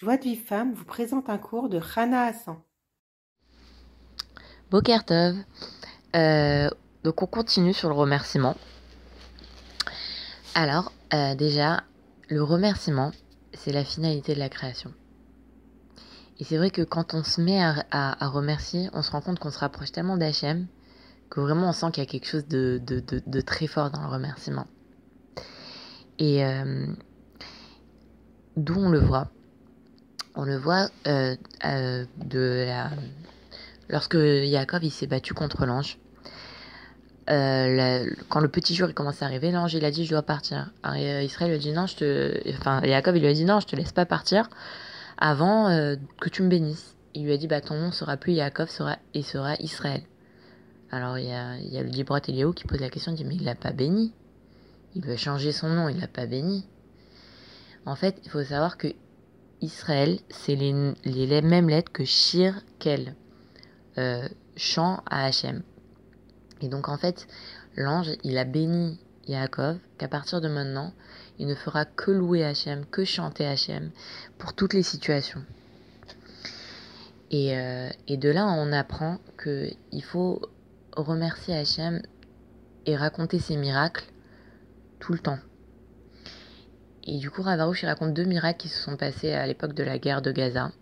Joie de vie femme vous présente un cours de Rana Hassan. Bokertov. Euh, donc on continue sur le remerciement. Alors, euh, déjà, le remerciement, c'est la finalité de la création. Et c'est vrai que quand on se met à, remercier, on se rend compte qu'on se rapproche tellement d'Hachem que vraiment on sent qu'il y a quelque chose de, très fort dans le remerciement. Et euh, d'où on le voit On le voit euh, euh, de lorsque Yaakov il s'est battu contre l'ange. quand le petit jour il commence à arriver, l'ange il a dit je dois partir. Israël lui a dit non, je te, enfin Yaakov il lui a dit non, je te laisse pas partir avant que tu me bénisses. Il lui a dit bah ton nom sera plus Yaakov sera et sera Israël. Alors il y a, le Eliaou qui pose la question, il dit mais il l'a pas béni. Il veut changer son nom, il l'a pas béni. En fait, il faut savoir que Israël, c'est les, les, mêmes lettres que Shir Kel, euh, chant à Hachem. Et donc en fait, l'ange, il a béni Yaakov qu'à partir de maintenant, il ne fera que louer Hachem, que chanter Hachem pour toutes les situations. Et, euh, et de là, on apprend qu'il faut remercier Hachem et raconter ses miracles tout le temps. Et du coup, Ravarouche, il raconte deux miracles qui se sont passés à l'époque de la guerre de Gaza.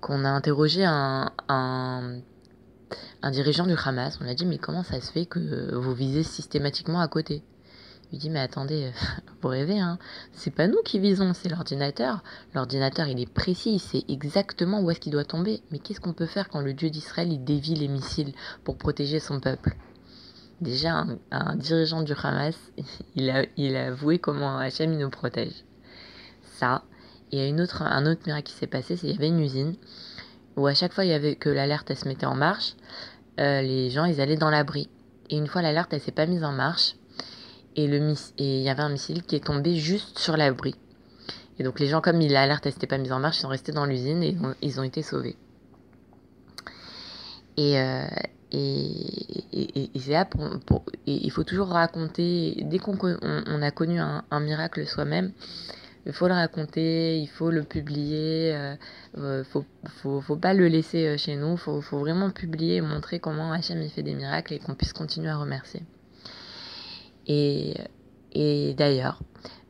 Qu'on a interrogé un, un, dirigeant du Hamas. On a dit, mais comment ça se fait que vous visez systématiquement à côté? Il dit, mais attendez, vous rêvez, hein? C'est pas nous qui visons, c'est l'ordinateur. L'ordinateur, il est précis, il sait exactement où est-ce qu'il doit tomber. Mais qu'est-ce qu'on peut faire quand le Dieu d'Israël, il dévie les missiles pour protéger son peuple? Déjà, un, dirigeant du Hamas, il a, il avoué comment Hachem nous protège. Ça. Et il y a une autre, un autre miracle qui s'est passé, c'est qu'il y avait une usine où à chaque fois il y avait que l'alerte se mettait en marche, euh, les gens ils allaient dans l'abri. Et une fois l'alerte elle s'est pas mise en marche, et il y avait un missile qui est tombé juste sur l'abri. Et donc les gens comme l'alerte elle s'était pas mise en marche, ils sont restés dans l'usine et ils ont été sauvés. Et, euh, et, et, et là, pour, il faut toujours raconter, dès qu'on on, a connu un, miracle soi-même, il faut le raconter, il faut le publier, euh, euh faut, faut, faut, pas le laisser euh, chez nous, faut, faut vraiment publier et montrer comment Hachem il fait des miracles et qu'on puisse continuer à remercier. Et, et d'ailleurs,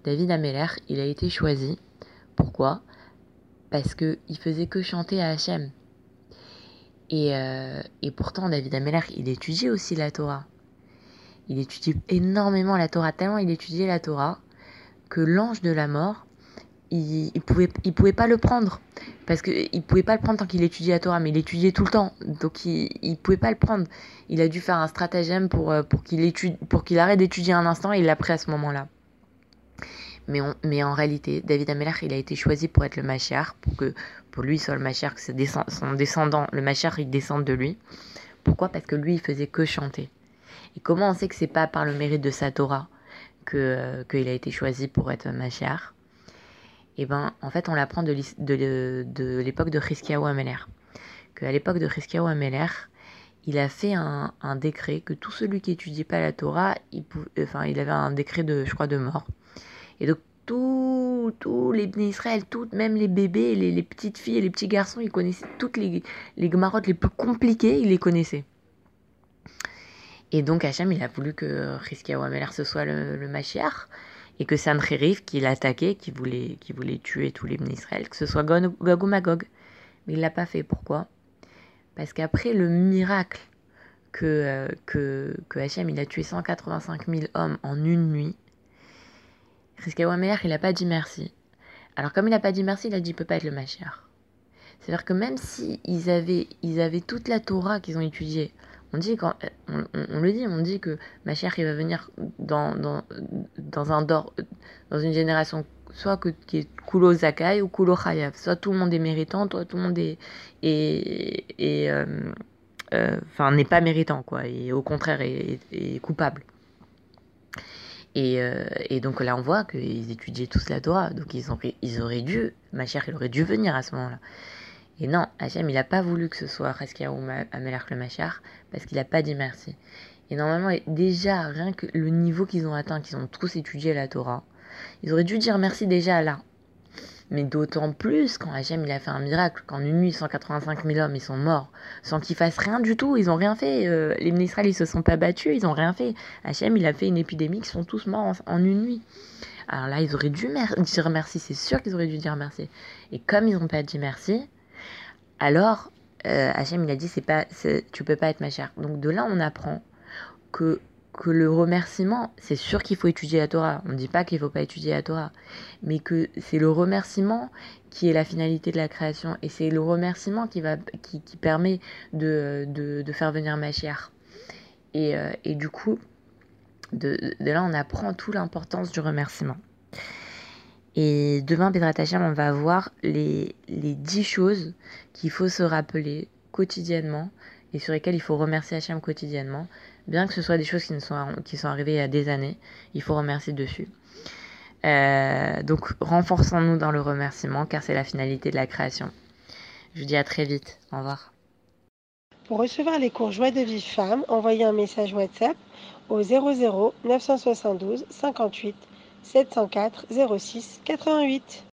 David Ameller, il a été choisi. Pourquoi? Parce qu'il faisait que chanter à Hachem. Et, euh, et pourtant, David Ameller, il étudiait aussi la Torah. Il étudie énormément la Torah, tellement il étudiait la Torah que l'ange de la mort, il, il, pouvait, il pouvait pas le prendre. Parce qu'il pouvait pas le prendre tant qu'il étudiait la Torah, mais il étudiait tout le temps. Donc il, il pouvait pas le prendre. Il a dû faire un stratagème pour, euh, pour qu'il arrête d'étudier un instant et il l'a pris à ce moment-là. Mais, mais en réalité, David Ameller, il a été choisi pour être le Mashiach, pour que pour lui soit le Mashiach, que son descendant, le Mashiach, il descende de lui. Pourquoi? Parce que lui, il faisait que chanter. Et comment on sait que c'est pas par le mérite de sa Torah que euh, qu'il a été choisi pour être Mashiach Eh ben, en fait, on l'apprend de, l'époque de Chizkiyahu Ameller. Qu'à l'époque de Chizkiyahu Ameller, il a fait un, un, décret que tout celui qui étudiait pas la Torah, il, enfin, il avait un décret de, je crois, de mort. Et donc tous, tous les Israël, toutes, même les bébés, les, les, petites filles et les petits garçons, ils connaissaient toutes les, les les plus compliquées, ils les connaissaient. Et donc Hachem, il a voulu que Rizkia Wameler ce soit le, le et que Sancheriv, qui l'attaquait, qui voulait, qui voulait tuer tous les Israël, que ce soit Gog ou Magog. Mais il l'a pas fait. Pourquoi? Parce qu'après le miracle que, euh, que, que Hachem, il a tué 185 000 hommes en une nuit, Rizkawa il n'a pas dit merci. Alors comme il n'a pas dit merci, il a dit il peut pas être le Mashiach. C'est-à-dire que même si ils avaient, ils avaient toute la Torah qu'ils ont étudiée, on dit quand, on, on, le dit, on dit que Mashiach il va venir dans, dans, dans un dans une génération soit que, qui est Kulo Zakai ou Kulo Chayav. Soit tout le monde est méritant, soit tout le monde est, et et euh, euh, n'est pas méritant quoi, et au contraire est, est coupable. Et, euh, et, donc là, on voit qu'ils étudiaient tous la Torah. Donc ils, ont, ils auraient dû, ma chère, il aurait dû venir à ce moment-là. Et non, Hachem, il n'a pas voulu que ce soit Reskia ou Amelark le Machar, parce qu'il n'a pas dit merci. Et normalement, déjà, rien que le niveau qu'ils ont atteint, qu'ils ont tous étudié la Torah, ils auraient dû dire merci déjà là. Mais d'autant plus quand Hachem il a fait un miracle, qu'en une nuit 185 000 hommes ils sont morts sans qu'ils fassent rien du tout, ils ont rien fait. Euh, les ministres ils se sont pas battus, ils ont rien fait. Hachem il a fait une épidémie, ils sont tous morts en, une nuit. Alors là ils auraient dû dire merci, c'est sûr qu'ils auraient dû dire merci. Et comme ils n'ont pas dit merci, alors euh, Hachem il a dit c'est pas, tu peux pas être ma chère. Donc de là on apprend que que le remerciement, c'est sûr qu'il faut étudier la Torah. On ne dit pas qu'il ne faut pas étudier la Torah, mais que c'est le remerciement qui est la finalité de la création et c'est le remerciement qui va qui, qui permet de, de, de, faire venir ma chère. Et, euh, et du coup, de, de, là, on apprend toute l'importance du remerciement. Et demain, Hashem, on va voir les, les 10 choses qu'il faut se rappeler quotidiennement et sur lesquelles il faut remercier Hachem quotidiennement. Bien que ce soit des choses qui, ne sont, qui sont arrivées il y a des années, il faut remercier dessus. Euh, donc renforçons-nous dans le remerciement car c'est la finalité de la création. Je vous dis à très vite. Au revoir. Pour recevoir les cours Joie de vie femme, envoyez un message WhatsApp au 00 972 58 704 06 88.